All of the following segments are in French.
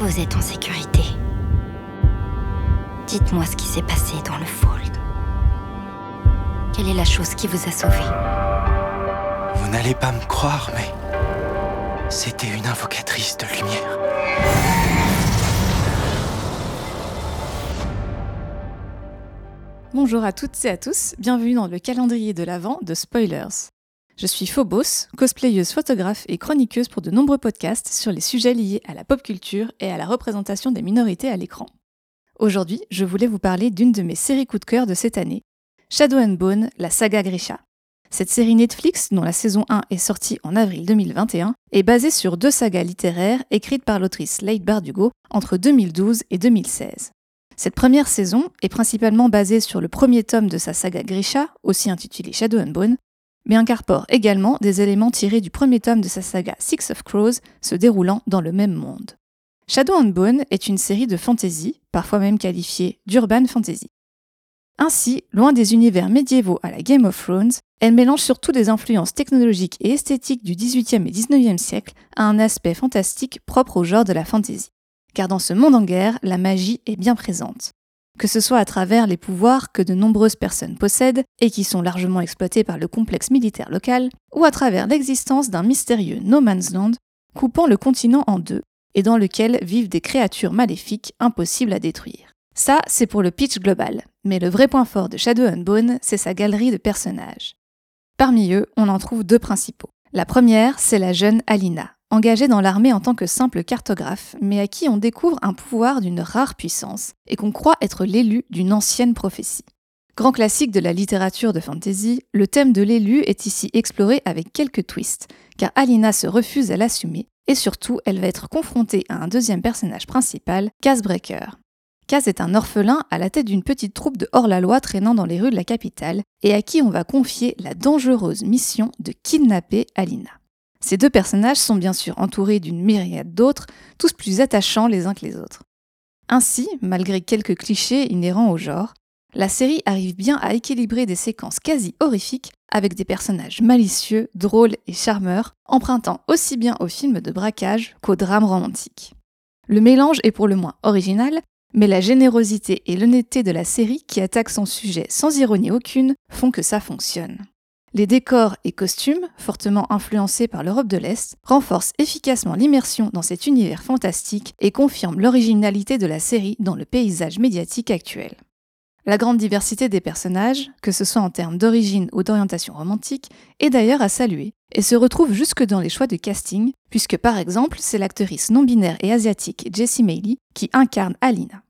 Vous êtes en sécurité. Dites-moi ce qui s'est passé dans le fold. Quelle est la chose qui vous a sauvé? Vous n'allez pas me croire, mais c'était une invocatrice de lumière. Bonjour à toutes et à tous, bienvenue dans le calendrier de l'Avent de Spoilers. Je suis Phobos, cosplayeuse, photographe et chroniqueuse pour de nombreux podcasts sur les sujets liés à la pop culture et à la représentation des minorités à l'écran. Aujourd'hui, je voulais vous parler d'une de mes séries coup de cœur de cette année, Shadow and Bone, la saga Grisha. Cette série Netflix, dont la saison 1 est sortie en avril 2021, est basée sur deux sagas littéraires écrites par l'autrice Leigh Bardugo entre 2012 et 2016. Cette première saison est principalement basée sur le premier tome de sa saga Grisha, aussi intitulé Shadow and Bone, mais incorpore également des éléments tirés du premier tome de sa saga Six of Crows, se déroulant dans le même monde. Shadow and Bone est une série de fantasy, parfois même qualifiée d'urban fantasy. Ainsi, loin des univers médiévaux à la Game of Thrones, elle mélange surtout des influences technologiques et esthétiques du XVIIIe et XIXe siècle à un aspect fantastique propre au genre de la fantasy. Car dans ce monde en guerre, la magie est bien présente. Que ce soit à travers les pouvoirs que de nombreuses personnes possèdent et qui sont largement exploités par le complexe militaire local, ou à travers l'existence d'un mystérieux No Man's Land coupant le continent en deux et dans lequel vivent des créatures maléfiques impossibles à détruire. Ça, c'est pour le pitch global, mais le vrai point fort de Shadow and Bone, c'est sa galerie de personnages. Parmi eux, on en trouve deux principaux. La première, c'est la jeune Alina, engagée dans l'armée en tant que simple cartographe, mais à qui on découvre un pouvoir d'une rare puissance et qu'on croit être l'élu d'une ancienne prophétie. Grand classique de la littérature de fantasy, le thème de l'élu est ici exploré avec quelques twists, car Alina se refuse à l'assumer et surtout, elle va être confrontée à un deuxième personnage principal, Casbreaker. Kaz est un orphelin à la tête d'une petite troupe de hors-la-loi traînant dans les rues de la capitale et à qui on va confier la dangereuse mission de kidnapper Alina. Ces deux personnages sont bien sûr entourés d'une myriade d'autres, tous plus attachants les uns que les autres. Ainsi, malgré quelques clichés inhérents au genre, la série arrive bien à équilibrer des séquences quasi horrifiques avec des personnages malicieux, drôles et charmeurs, empruntant aussi bien aux films de braquage qu'aux drames romantiques. Le mélange est pour le moins original, mais la générosité et l'honnêteté de la série, qui attaque son sujet sans ironie aucune, font que ça fonctionne. Les décors et costumes, fortement influencés par l'Europe de l'Est, renforcent efficacement l'immersion dans cet univers fantastique et confirment l'originalité de la série dans le paysage médiatique actuel. La grande diversité des personnages, que ce soit en termes d'origine ou d'orientation romantique, est d'ailleurs à saluer, et se retrouve jusque dans les choix de casting, puisque par exemple, c'est l'actrice non-binaire et asiatique Jessie Mailey qui incarne Alina.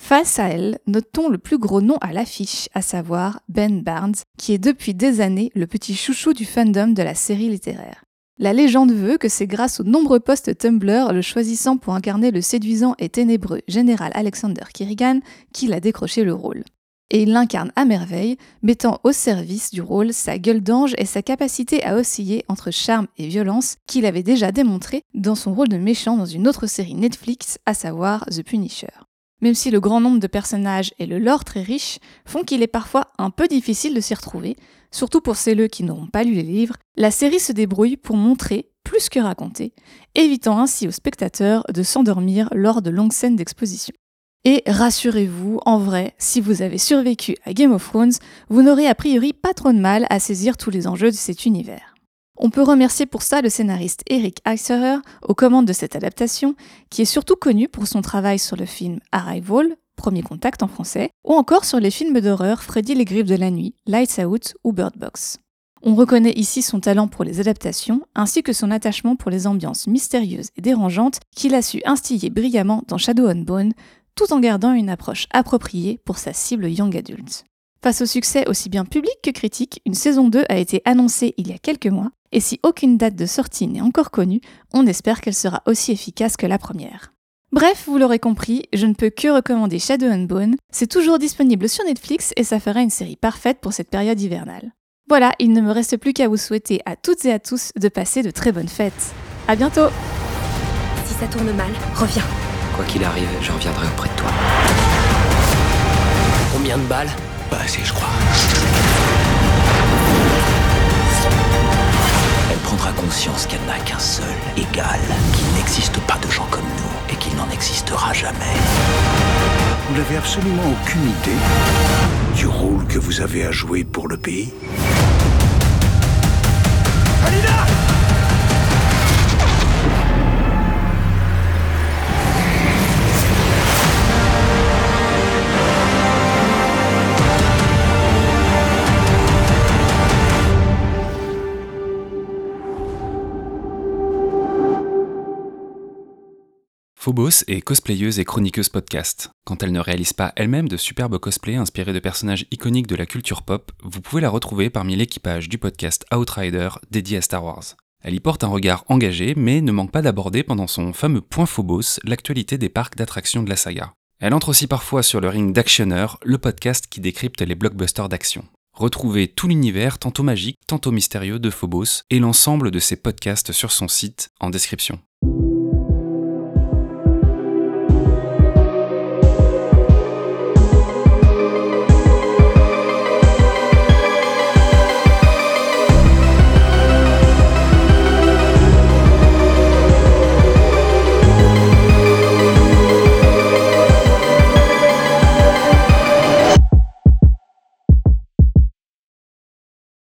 Face à elle, notons le plus gros nom à l'affiche, à savoir Ben Barnes, qui est depuis des années le petit chouchou du fandom de la série littéraire. La légende veut que c'est grâce aux nombreux posts Tumblr le choisissant pour incarner le séduisant et ténébreux général Alexander Kirigan qu'il a décroché le rôle. Et il l'incarne à merveille, mettant au service du rôle sa gueule d'ange et sa capacité à osciller entre charme et violence qu'il avait déjà démontré dans son rôle de méchant dans une autre série Netflix, à savoir The Punisher. Même si le grand nombre de personnages et le lore très riche font qu'il est parfois un peu difficile de s'y retrouver, surtout pour celles qui n'auront pas lu les livres, la série se débrouille pour montrer plus que raconter, évitant ainsi aux spectateurs de s'endormir lors de longues scènes d'exposition. Et rassurez-vous, en vrai, si vous avez survécu à Game of Thrones, vous n'aurez a priori pas trop de mal à saisir tous les enjeux de cet univers. On peut remercier pour ça le scénariste Eric Eiserer aux commandes de cette adaptation, qui est surtout connu pour son travail sur le film Arrival, Premier Contact en français, ou encore sur les films d'horreur Freddy les Griffes de la Nuit, Lights Out ou Bird Box. On reconnaît ici son talent pour les adaptations, ainsi que son attachement pour les ambiances mystérieuses et dérangeantes qu'il a su instiller brillamment dans Shadow and Bone, tout en gardant une approche appropriée pour sa cible young adult. Face au succès aussi bien public que critique, une saison 2 a été annoncée il y a quelques mois, et si aucune date de sortie n'est encore connue, on espère qu'elle sera aussi efficace que la première. Bref, vous l'aurez compris, je ne peux que recommander Shadow and Bone. C'est toujours disponible sur Netflix et ça fera une série parfaite pour cette période hivernale. Voilà, il ne me reste plus qu'à vous souhaiter à toutes et à tous de passer de très bonnes fêtes. À bientôt Si ça tourne mal, reviens. Quoi qu'il arrive, je reviendrai auprès de toi. Combien de balles? Pas assez, je crois. Elle prendra conscience qu'elle n'a qu'un seul égal, qu'il n'existe pas de gens comme nous et qu'il n'en existera jamais. Vous n'avez absolument aucune idée du rôle que vous avez à jouer pour le pays? Phobos est cosplayeuse et chroniqueuse podcast. Quand elle ne réalise pas elle-même de superbes cosplays inspirés de personnages iconiques de la culture pop, vous pouvez la retrouver parmi l'équipage du podcast Outrider dédié à Star Wars. Elle y porte un regard engagé, mais ne manque pas d'aborder pendant son fameux point Phobos l'actualité des parcs d'attractions de la saga. Elle entre aussi parfois sur le ring d'Actionneur, le podcast qui décrypte les blockbusters d'action. Retrouvez tout l'univers tantôt magique, tantôt mystérieux de Phobos et l'ensemble de ses podcasts sur son site en description.